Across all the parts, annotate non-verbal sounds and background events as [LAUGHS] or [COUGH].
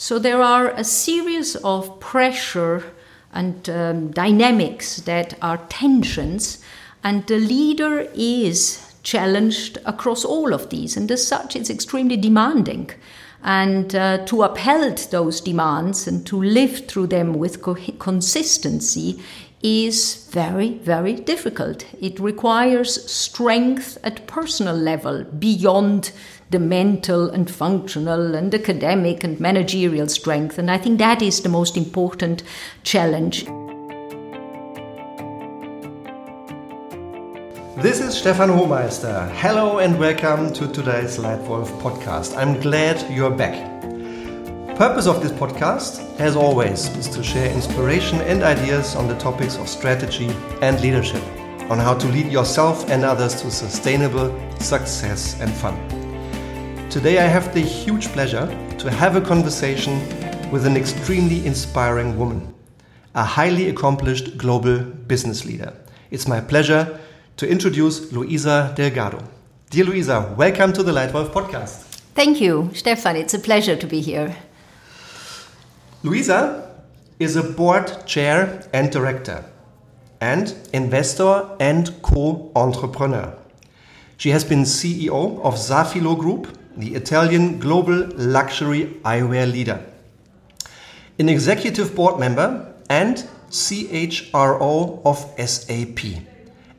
So there are a series of pressure and um, dynamics that are tensions, and the leader is challenged across all of these, and as such, it's extremely demanding. And uh, to uphold those demands and to live through them with co- consistency is very, very difficult. It requires strength at personal level beyond the mental and functional and academic and managerial strength. And I think that is the most important challenge. This is Stefan Homeister. Hello and welcome to today's Leitwolf podcast. I'm glad you're back. Purpose of this podcast, as always, is to share inspiration and ideas on the topics of strategy and leadership, on how to lead yourself and others to sustainable success and fun. Today I have the huge pleasure to have a conversation with an extremely inspiring woman, a highly accomplished global business leader. It's my pleasure to introduce Luisa Delgado. Dear Luisa, welcome to the Leitwolf podcast. Thank you, Stefan. It's a pleasure to be here. Luisa is a board chair and director, and investor and co entrepreneur. She has been CEO of Safilo Group, the Italian global luxury eyewear leader, an executive board member, and CHRO of SAP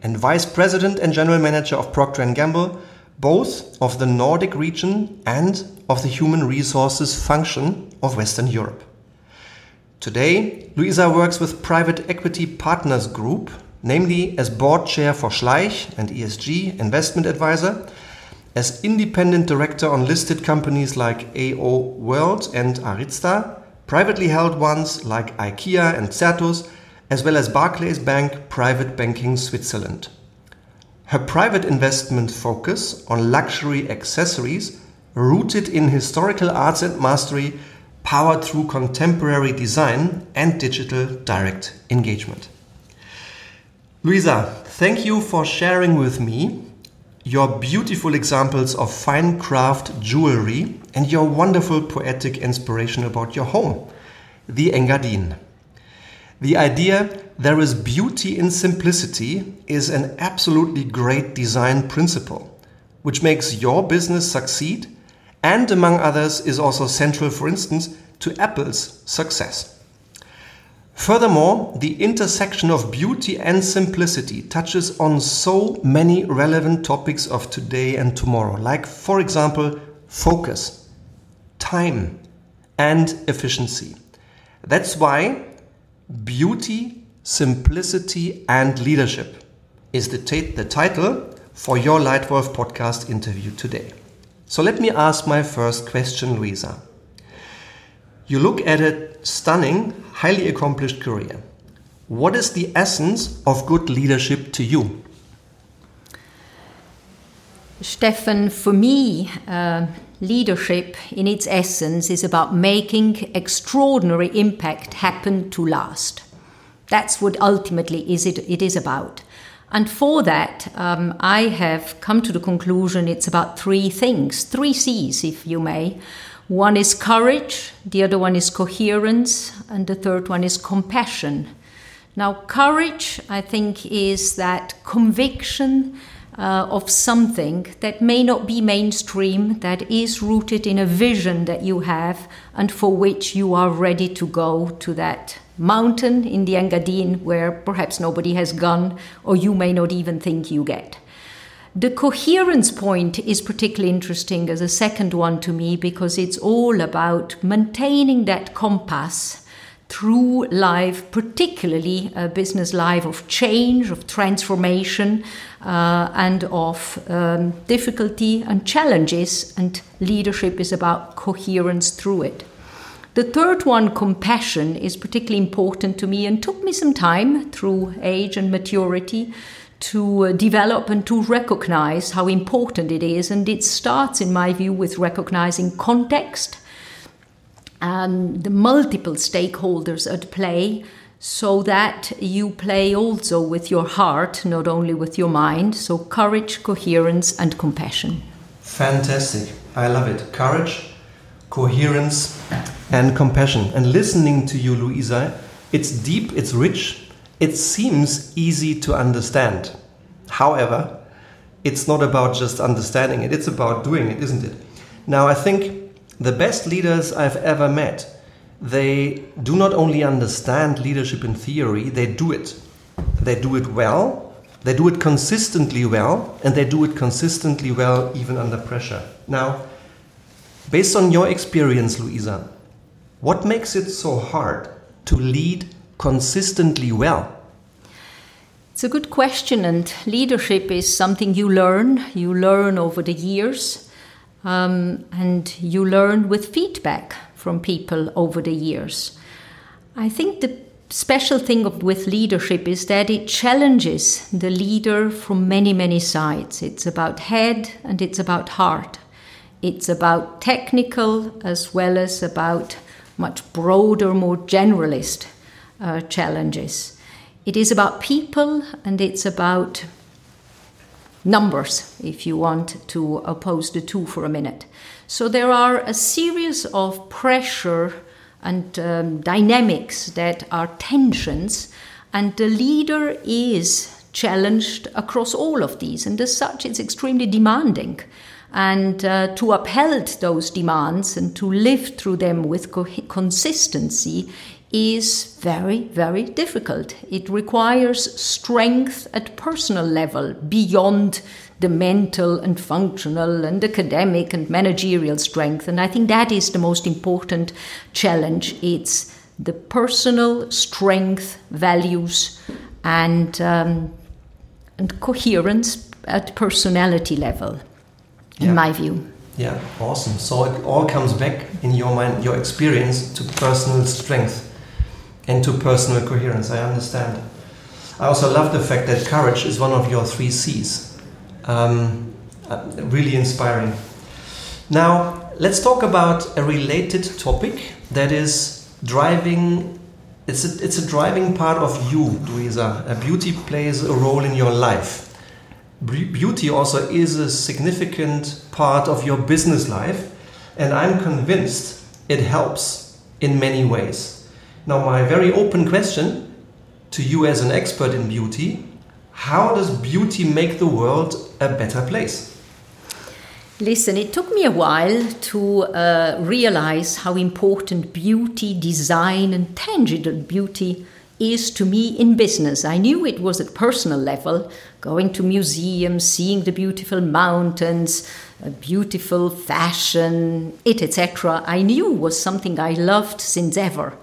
and Vice President and General Manager of Procter & Gamble, both of the Nordic region and of the Human Resources function of Western Europe. Today, Luisa works with Private Equity Partners Group, namely as board chair for Schleich and ESG investment advisor, as independent director on listed companies like AO World and Aryzta, privately held ones like IKEA and Certus, as well as Barclays Bank Private Banking Switzerland. Her private investment focus on luxury accessories rooted in historical arts and mastery powered through contemporary design and digital direct engagement. Luisa, thank you for sharing with me your beautiful examples of fine craft jewelry and your wonderful poetic inspiration about your home, the Engadin. The idea there is beauty in simplicity is an absolutely great design principle, which makes your business succeed and, among others, is also central, for instance, to Apple's success. Furthermore, the intersection of beauty and simplicity touches on so many relevant topics of today and tomorrow, like, for example, focus, time, and efficiency. That's why Beauty, Simplicity, and Leadership is the, the title for your Leitwolf podcast interview today. So let me ask my first question, Luisa. You look at a stunning, highly accomplished career. What is the essence of good leadership to you? Stefan, for me, uh, leadership in its essence is about making extraordinary impact happen to last. That's what ultimately is it, it is about. And for that, um, I have come to the conclusion it's about three things, three C's, if you may. One is courage, the other one is coherence, and the third one is compassion. Now, courage, I think, is that conviction uh, of something that may not be mainstream, that is rooted in a vision that you have and for which you are ready to go to that mountain in the Engadin where perhaps nobody has gone or you may not even think you get. The coherence point is particularly interesting as a second one to me because it's all about maintaining that compass through life, particularly a business life of change, of transformation, uh, and of um, difficulty and challenges, and leadership is about coherence through it. The third one, compassion, is particularly important to me and took me some time through age and maturity to uh, develop and to recognize how important it is. And it starts, in my view, with recognizing context and the multiple stakeholders at play so that you play also with your heart, not only with your mind. So, courage, coherence, and compassion. Fantastic. I love it. Courage, coherence, and compassion. And listening to you, Luisa, it's deep, it's rich, it seems easy to understand. However, it's not about just understanding it, it's about doing it, isn't it? Now, I think the best leaders I've ever met, they do not only understand leadership in theory, they do it. They do it well, they do it consistently well, and they do it consistently well even under pressure. Now, based on your experience, Luisa, what makes it so hard to lead consistently well? It's a good question, and leadership is something you learn. You learn over the years, um, and you learn with feedback from people over the years. I think the special thing of, with leadership is that it challenges the leader from many, many sides. It's about head and it's about heart. It's about technical as well as about much broader, more generalist uh, challenges. It is about people and it's about numbers, if you want to oppose the two for a minute. So there are a series of pressure and um, dynamics that are tensions, and the leader is challenged across all of these, and as such, it's extremely demanding. And uh, to uphold those demands and to live through them with co- consistency is very, very difficult. It requires strength at personal level beyond the mental and functional and academic and managerial strength. And I think that is the most important challenge. It's the personal strength, values, and, um, and coherence at personality level, in Yeah. my view. Yeah, awesome. So it all comes back in your mind, your experience to personal strength and to personal coherence. I understand. I also love the fact that courage is one of your three C's. Um, uh, really inspiring. Now, let's talk about a related topic that is driving. It's a, it's a driving part of you, Luisa. Beauty plays a role in your life. Beauty also is a significant part of your business life, and I'm convinced it helps in many ways. Now, my very open question to you as an expert in beauty how does beauty make the world a better place? Listen, it took me a while to uh, realize how important beauty, design, and tangible beauty is to me in business. I knew it was at personal level, going to museums, seeing the beautiful mountains, beautiful fashion, it etc. I knew was something I loved since ever.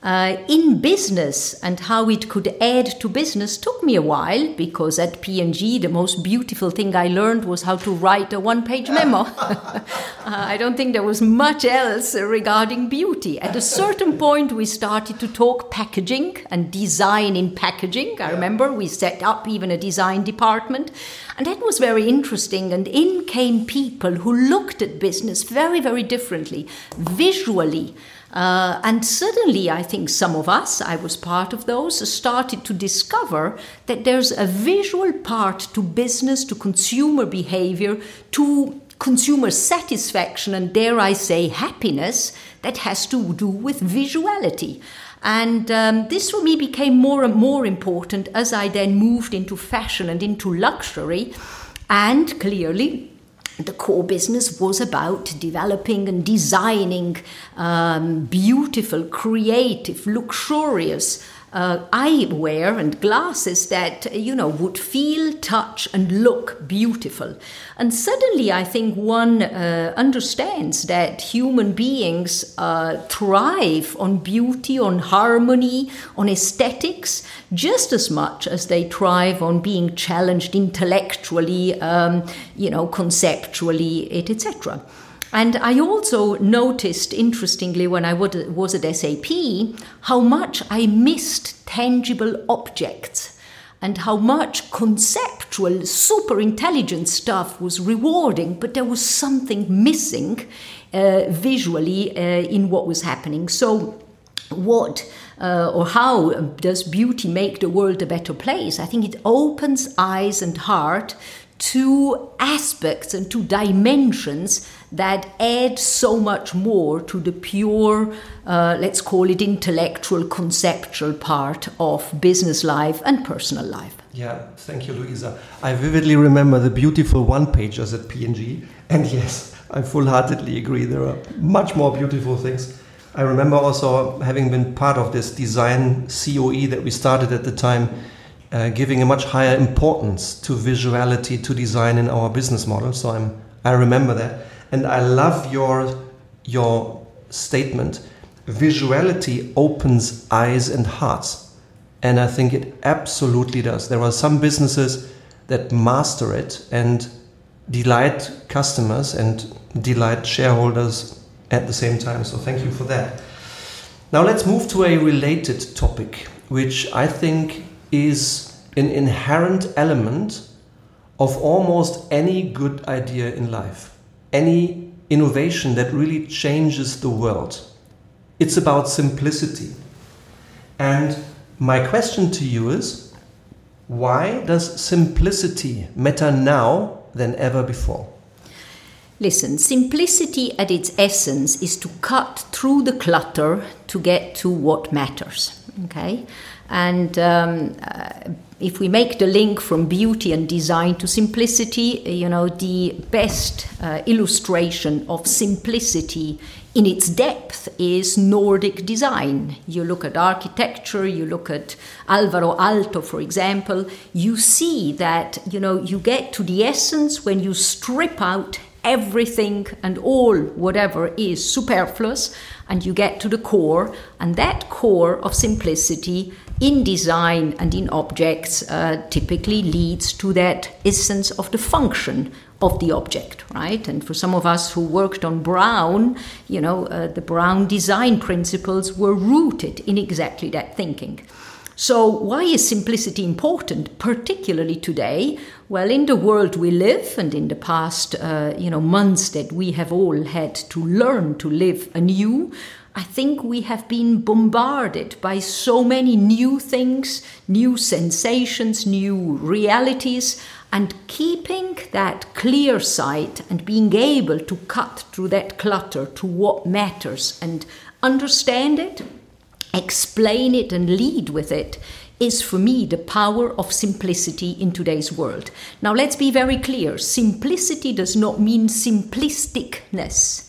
Uh, in business and how it could add to business took me a while because at P&G the most beautiful thing I learned was how to write a one-page memo. [LAUGHS] uh, I don't think there was much else regarding beauty. At a certain point we started to talk packaging and design in packaging. I remember we set up even a design department and that was very interesting and in came people who looked at business very very differently visually uh, and suddenly, I think some of us, I was part of those, started to discover that there's a visual part to business, to consumer behavior, to consumer satisfaction, and dare I say, happiness that has to do with visuality. And um, this for me became more and more important as I then moved into fashion and into luxury. And clearly, the core business was about developing and designing um, beautiful, creative, luxurious uh, eyewear and glasses that you know would feel, touch, and look beautiful. And suddenly, I think one uh, understands that human beings uh, thrive on beauty, on harmony, on aesthetics, just as much as they thrive on being challenged intellectually, um, you know, conceptually, etc. And I also noticed, interestingly, when I was at SAP, how much I missed tangible objects and how much conceptual, super intelligent stuff was rewarding, but there was something missing uh, visually uh, in what was happening. So, what uh, or how does beauty make the world a better place? I think it opens eyes and heart to aspects and to dimensions that add so much more to the pure, uh, let's call it intellectual, conceptual part of business life and personal life. Yeah, thank you, Luisa. I vividly remember the beautiful one pagers at P&G, and [LAUGHS] yes, I full heartedly agree. There are much more beautiful things. I remember also having been part of this design COE that we started at the time uh, giving a much higher importance to visuality to design in our business model. So I'm I remember that, and I love your your statement. Visuality opens eyes and hearts, and I think it absolutely does. There are some businesses that master it and delight customers and delight shareholders at the same time. So thank you for that. Now let's move to a related topic, which I think is an inherent element of almost any good idea in life, any innovation that really changes the world. It's about simplicity. And my question to you is why does simplicity matter now than ever before? Listen, simplicity at its essence is to cut through the clutter to get to what matters. Okay? And um, uh, if we make the link from beauty and design to simplicity, you know, the best uh, illustration of simplicity in its depth is Nordic design. You look at architecture, you look at Alvar Aalto, for example, you see that, you know, you get to the essence when you strip out everything and all whatever is superfluous and you get to the core and that core of simplicity in design and in objects uh, typically leads to that essence of the function of the object, right? And for some of us who worked on Braun, you know, uh, the Braun design principles were rooted in exactly that thinking. So, why is simplicity important, particularly today? Well, in the world we live, and in the past, uh, you know, months that we have all had to learn to live anew, I think we have been bombarded by so many new things, new sensations, new realities, and keeping that clear sight and being able to cut through that clutter to what matters and understand it, explain it, and lead with it is for me the power of simplicity in today's world. Now, let's be very clear simplicity does not mean simplisticness.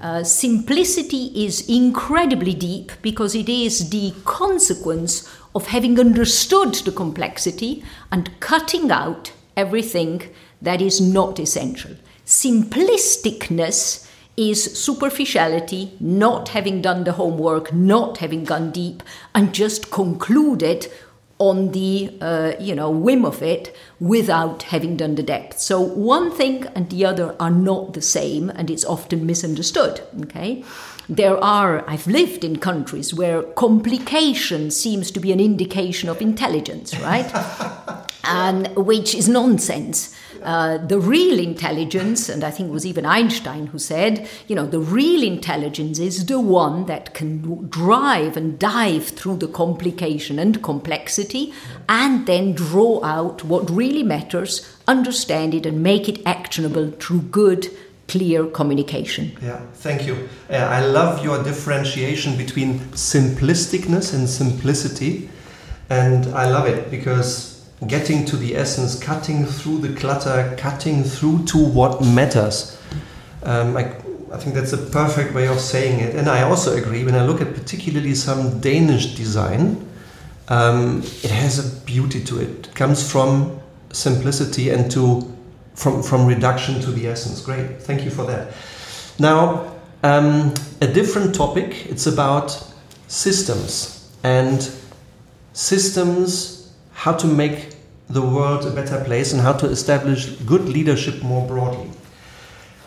Uh, simplicity is incredibly deep because it is the consequence of having understood the complexity and cutting out everything that is not essential. Simplisticness is superficiality, not having done the homework, not having gone deep, and just concluded on the uh, you know whim of it without having done the depth. So one thing and the other are not the same and it's often misunderstood okay? There are i've lived in countries where complication seems to be an indication of intelligence right? [LAUGHS] And which is nonsense uh, the real intelligence, and I think it was even Einstein who said, you know, the real intelligence is the one that can drive and dive through the complication and complexity and then draw out what really matters, understand it, and make it actionable through good clear communication. Yeah, thank you. Uh, I love your differentiation between simplisticness and simplicity. And I love it because getting to the essence, cutting through the clutter, cutting through to what matters. Um, I, I think that's a perfect way of saying it. And I also agree when I look at particularly some Danish design, um, it has a beauty to it. It comes from simplicity and to from from reduction to the essence. Great, thank you for that. Now, um, a different topic. It's about systems and systems how to make the world a better place and how to establish good leadership more broadly.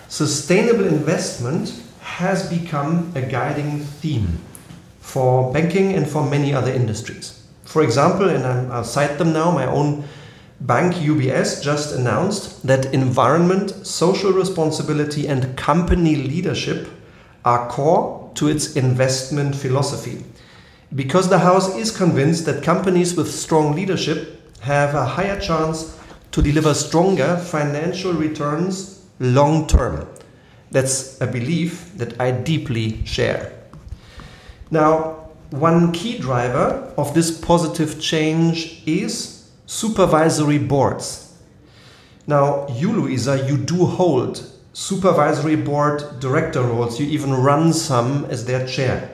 Sustainable investment has become a guiding theme for banking and for many other industries. For example, and I'll cite them now, my own bank UBS just announced that environment, social responsibility, and company leadership are core to its investment philosophy because the House is convinced that companies with strong leadership have a higher chance to deliver stronger financial returns long term. That's a belief that I deeply share. Now, one key driver of this positive change is supervisory boards. Now, you, Luisa, you do hold supervisory board director roles. You even run some as their chair.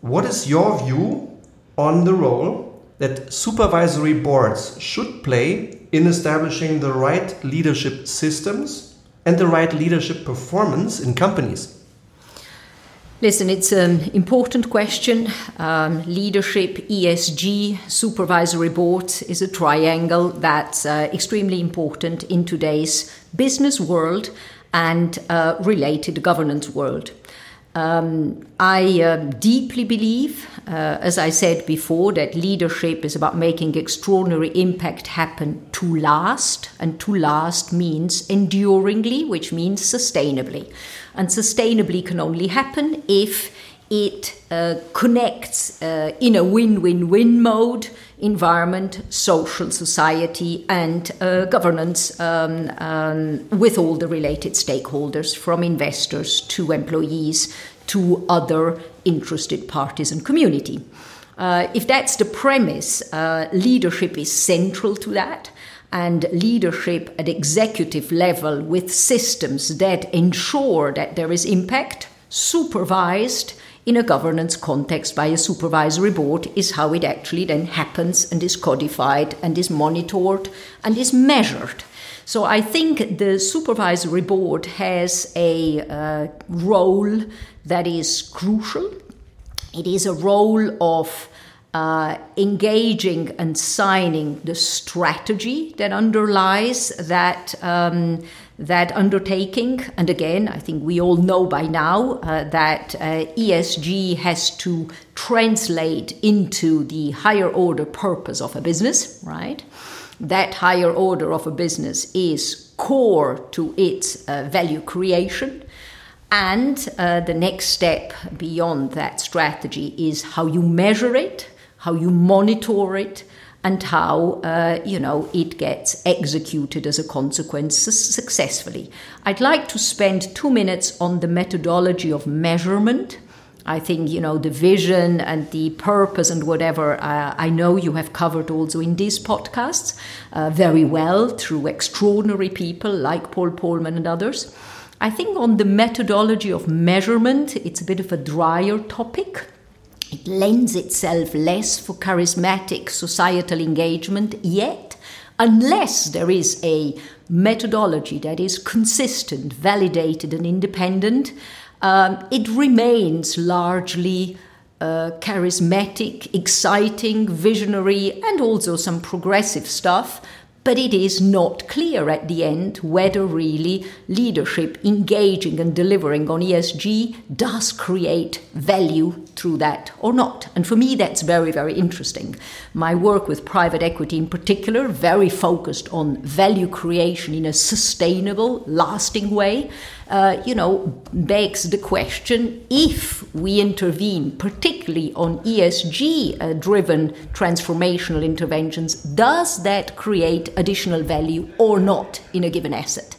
What is your view on the role that supervisory boards should play in establishing the right leadership systems and the right leadership performance in companies? Listen, it's an important question. Um, leadership, ESG, supervisory boards is a triangle that's uh, extremely important in today's business world and uh, related governance world. Um, I uh, deeply believe, uh, as I said before, that leadership is about making extraordinary impact happen to last, and to last means enduringly, which means sustainably. And sustainably can only happen if it uh, connects uh, in a win win win mode environment, social society, and uh, governance um, um, with all the related stakeholders, from investors to employees to other interested parties and community. Uh, if that's the premise, uh, leadership is central to that and leadership at executive level with systems that ensure that there is impact supervised in a governance context by a supervisory board is how it actually then happens and is codified and is monitored and is measured. So I think the supervisory board has a uh, role that is crucial. It is a role of uh, engaging and signing the strategy that underlies that um, that undertaking. And again, I think we all know by now uh, that uh, ESG has to translate into the higher order purpose of a business, right? That higher order of a business is core to its uh, value creation. And uh, the next step beyond that strategy is how you measure it, how you monitor it, and how uh, you know it gets executed as a consequence successfully. I'd like to spend two minutes on the methodology of measurement. I think you know the vision and the purpose and whatever. Uh, I know you have covered also in these podcasts uh, very well through extraordinary people like Paul Polman and others. I think on the methodology of measurement, it's a bit of a drier topic. It lends itself less for charismatic societal engagement, yet, unless there is a methodology that is consistent, validated, and independent, um, it remains largely uh, charismatic, exciting, visionary, and also some progressive stuff, but it is not clear at the end whether really leadership engaging and delivering on ESG does create value through that or not. And for me, that's very, very interesting. My work with private equity in particular, very focused on value creation in a sustainable, lasting way, uh, you know, begs the question if we intervene, particularly on ESG uh, driven transformational interventions, does that create additional value or not in a given asset?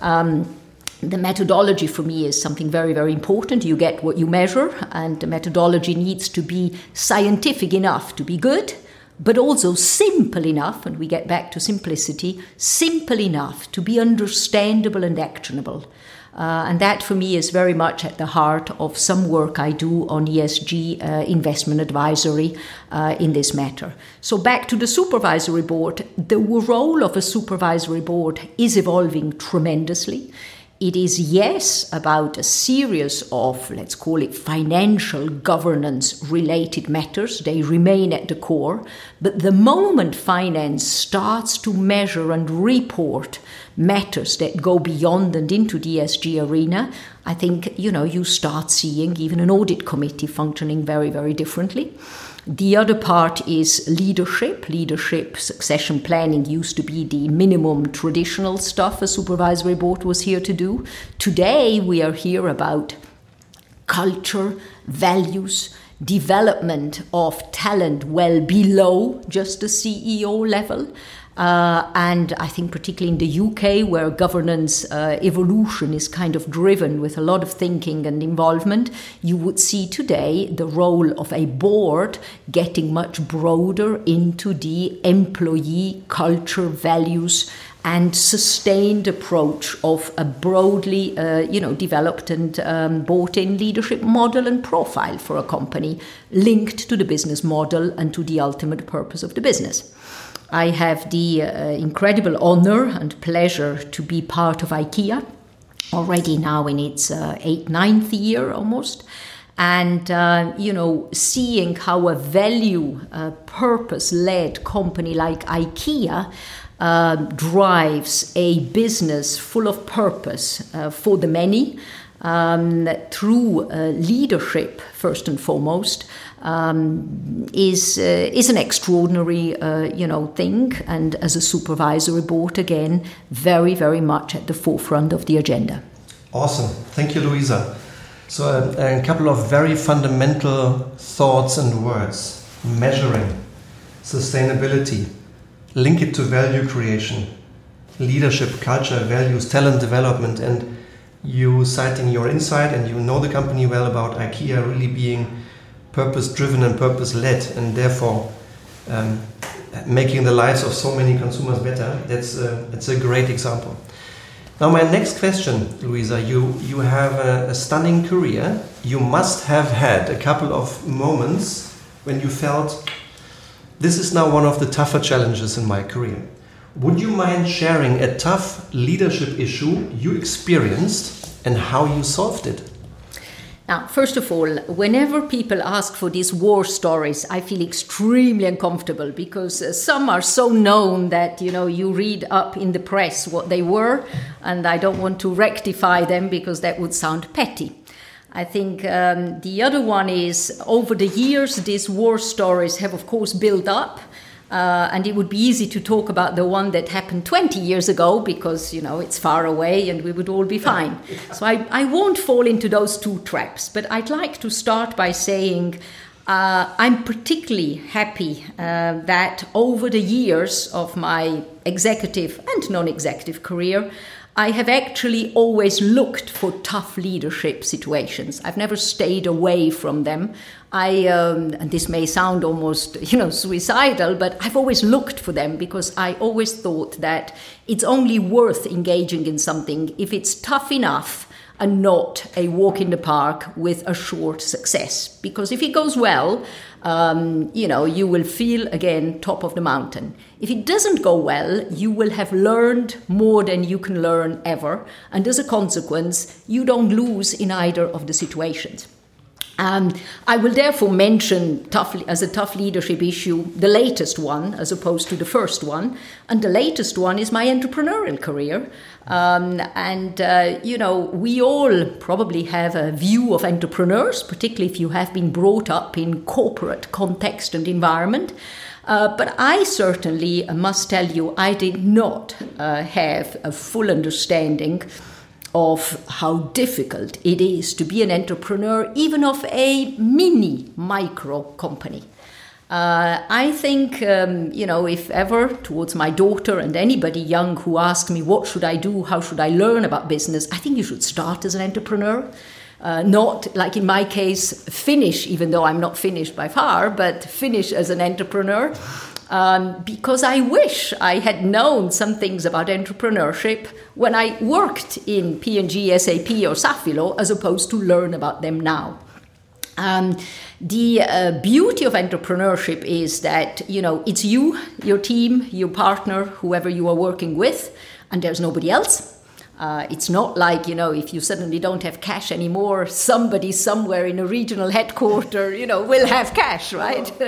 Um, the methodology for me is something very, very important. You get what you measure, and the methodology needs to be scientific enough to be good, but also simple enough, and we get back to simplicity, simple enough to be understandable and actionable. Uh, and that for me is very much at the heart of some work I do on ESG uh, investment advisory uh, in this matter. So, back to the supervisory board, the role of a supervisory board is evolving tremendously. It is, yes, about a series of, let's call it financial governance related matters. They remain at the core. But the moment finance starts to measure and report matters that go beyond and into the ESG arena, I think, you know, you start seeing even an audit committee functioning very, very differently. The other part is leadership. Leadership succession planning used to be the minimum traditional stuff a supervisory board was here to do. Today, we are here about culture, values, development of talent well below just the CEO level. Uh, and I think, particularly in the UK, where governance uh, evolution is kind of driven with a lot of thinking and involvement, you would see today the role of a board getting much broader into the employee culture, values, and sustained approach of a broadly uh, you know developed and um, bought in leadership model and profile for a company linked to the business model and to the ultimate purpose of the business I have the uh, incredible honor and pleasure to be part of IKEA, already now in its uh, eighth, ninth year almost. And, uh, you know, seeing how a value, uh, purpose led company like IKEA uh, drives a business full of purpose uh, for the many um, through leadership, first and foremost, um, is uh, is an extraordinary uh, you know thing, and as a supervisory board again, very very much at the forefront of the agenda. Awesome, thank you, Luisa. So uh, a couple of very fundamental thoughts and words: measuring, sustainability, link it to value creation, leadership, culture, values, talent development, and you citing your insight and you know the company well about IKEA really being purpose driven and purpose led, and therefore um, making the lives of so many consumers better. That's a, that's a great example. Now, my next question, Luisa, you, you have a, a stunning career. You must have had a couple of moments when you felt this is now one of the tougher challenges in my career. Would you mind sharing a tough leadership issue you experienced and how you solved it? Now, first of all, whenever people ask for these war stories, I feel extremely uncomfortable because uh, some are so known that you know you read up in the press what they were, and I don't want to rectify them because that would sound petty. I think um, the other one is over the years, these war stories have, of course, built up. Uh, and it would be easy to talk about the one that happened 20 years ago because, you know, it's far away and we would all be fine. So I, I won't fall into those two traps. But I'd like to start by saying uh, I'm particularly happy uh, that over the years of my executive and non executive career, I have actually always looked for tough leadership situations. I've never stayed away from them. I, um, and this may sound almost, you know, suicidal, but I've always looked for them because I always thought that it's only worth engaging in something if it's tough enough and not a walk in the park with a short success. Because if it goes well, um, you know, you will feel again top of the mountain. If it doesn't go well, you will have learned more than you can learn ever. And as a consequence, you don't lose in either of the situations. Um, I will therefore mention tough, as a tough leadership issue the latest one as opposed to the first one. And the latest one is my entrepreneurial career. Um, and, uh, you know, we all probably have a view of entrepreneurs, particularly if you have been brought up in corporate context and environment. Uh, but I certainly must tell you, I did not uh, have a full understanding of how difficult it is to be an entrepreneur, even of a mini micro company. Uh, I think, um, you know, if ever towards my daughter and anybody young who asks me, what should I do? How should I learn about business? I think you should start as an entrepreneur. Uh, not like in my case, finish, even though I'm not finished by far, but finish as an entrepreneur um, because I wish I had known some things about entrepreneurship when I worked in P&G, SAP, or Safilo, as opposed to learn about them now. Um, the uh, beauty of entrepreneurship is that you know it's you, your team, your partner, whoever you are working with, and there's nobody else. Uh, it's not like, you know, if you suddenly don't have cash anymore, somebody somewhere in a regional headquarter, you know, will have cash, right? [LAUGHS]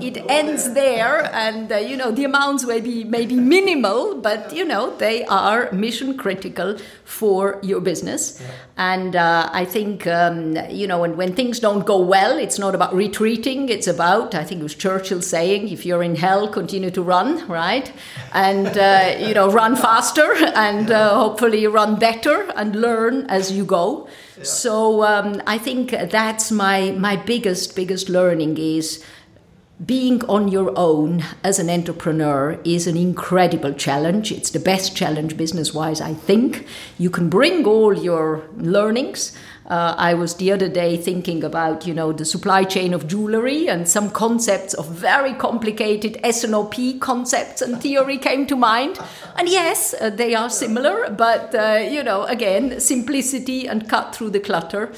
It ends there, and, uh, you know, the amounts may be, may be minimal, but, you know, they are mission critical for your business. And uh, I think, um, you know, and when things don't go well, it's not about retreating. It's about, I think it was Churchill saying, if you're in hell, continue to run, right? And, uh, you know, run faster and uh, hopefully run better and learn as you go. Yeah. So um, I think that's my, my biggest, biggest learning is being on your own as an entrepreneur is an incredible challenge. It's the best challenge business wise, I think. You can bring all your learnings. Uh, I was the other day thinking about, you know, the supply chain of jewelry and some concepts of very complicated S&OP concepts and theory came to mind. And yes, uh, they are similar, but, uh, you know, again, simplicity and cut through the clutter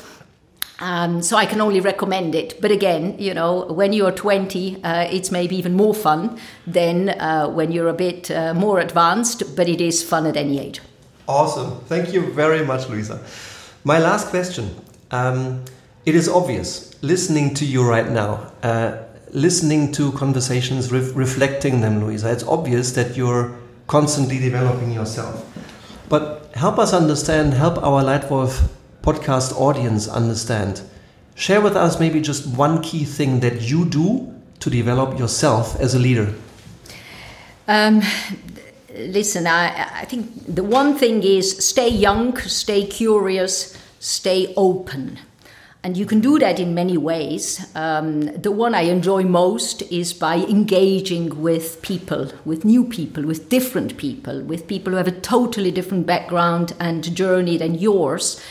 um, so I can only recommend it. But again, you know, when you're 20, uh, it's maybe even more fun than uh, when you're a bit uh, more advanced, but it is fun at any age. Awesome. Thank you very much, Luisa. My last question. Um, it is obvious, listening to you right now, uh, listening to conversations, re reflecting them, Luisa, it's obvious that you're constantly developing yourself. But help us understand, help our Leitwolf podcast audience understand. Share with us maybe just one key thing that you do to develop yourself as a leader. Um, listen, I, I think the one thing is stay young, stay curious, stay open. And you can do that in many ways. Um, the one I enjoy most is by engaging with people, with new people, with different people, with people who have a totally different background and journey than yours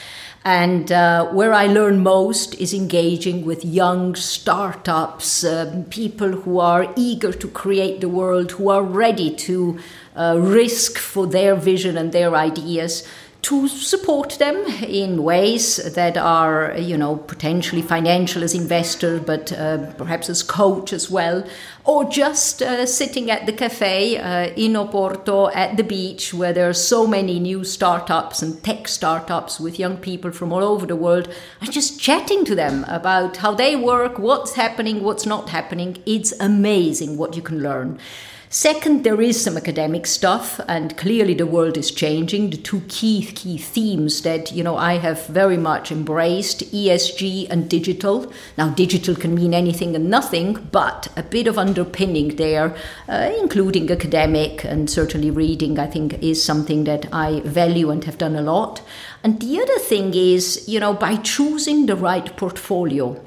and uh, where I learn most is engaging with young startups, uh, people who are eager to create the world, who are ready to uh, risk for their vision and their ideas to support them in ways that are, you know, potentially financial as investor, but uh, perhaps as coach as well, or just uh, sitting at the cafe uh, in Oporto at the beach where there are so many new startups and tech startups with young people from all over the world, and just chatting to them about how they work, what's happening, what's not happening. It's amazing what you can learn. Second, there is some academic stuff, and clearly the world is changing. The two key key themes that you know I have very much embraced: ESG and digital. Now, digital can mean anything and nothing, but a bit of underpinning there, uh, including academic and certainly reading, I think is something that I value and have done a lot. And the other thing is, you know, by choosing the right portfolio.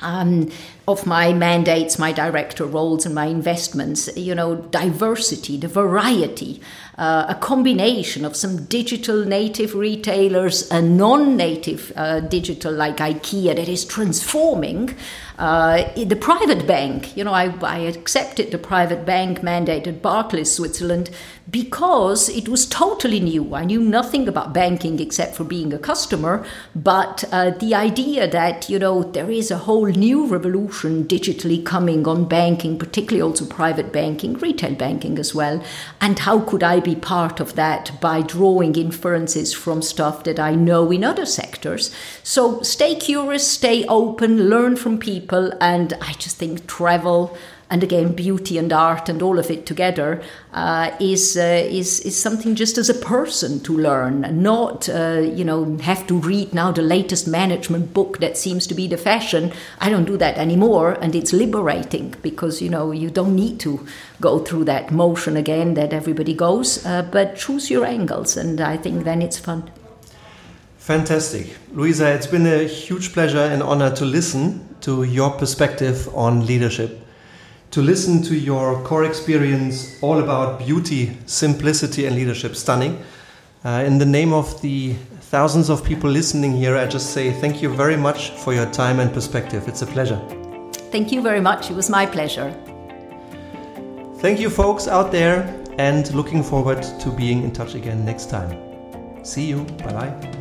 Um, of my mandates, my director roles, and my investments, you know, diversity, the variety, uh, a combination of some digital native retailers and non native uh, digital like IKEA that is transforming uh, the private bank, you know, I, I, accepted the private bank mandate at Barclays Switzerland because it was totally new. I knew nothing about banking except for being a customer, but uh, the idea that, you know, there is a whole new revolution digitally coming on banking, particularly also private banking, retail banking as well, and how could I be part of that by drawing inferences from stuff that I know in other sectors? So stay curious, stay open, learn from people people. And I just think travel and again beauty and art and all of it together uh, is, uh, is is something just as a person to learn not uh, you know have to read now the latest management book that seems to be the fashion i don't do that anymore and it's liberating because you know you don't need to go through that motion again that everybody goes uh, but choose your angles and i think then it's fun Fantastic. Luisa, it's been a huge pleasure and honor to listen to your perspective on leadership, to listen to your core experience all about beauty, simplicity, and leadership. Stunning. Uh, in the name of the thousands of people listening here, I just say thank you very much for your time and perspective. It's a pleasure. Thank you very much. It was my pleasure. Thank you, folks out there, and looking forward to being in touch again next time. See you. Bye bye.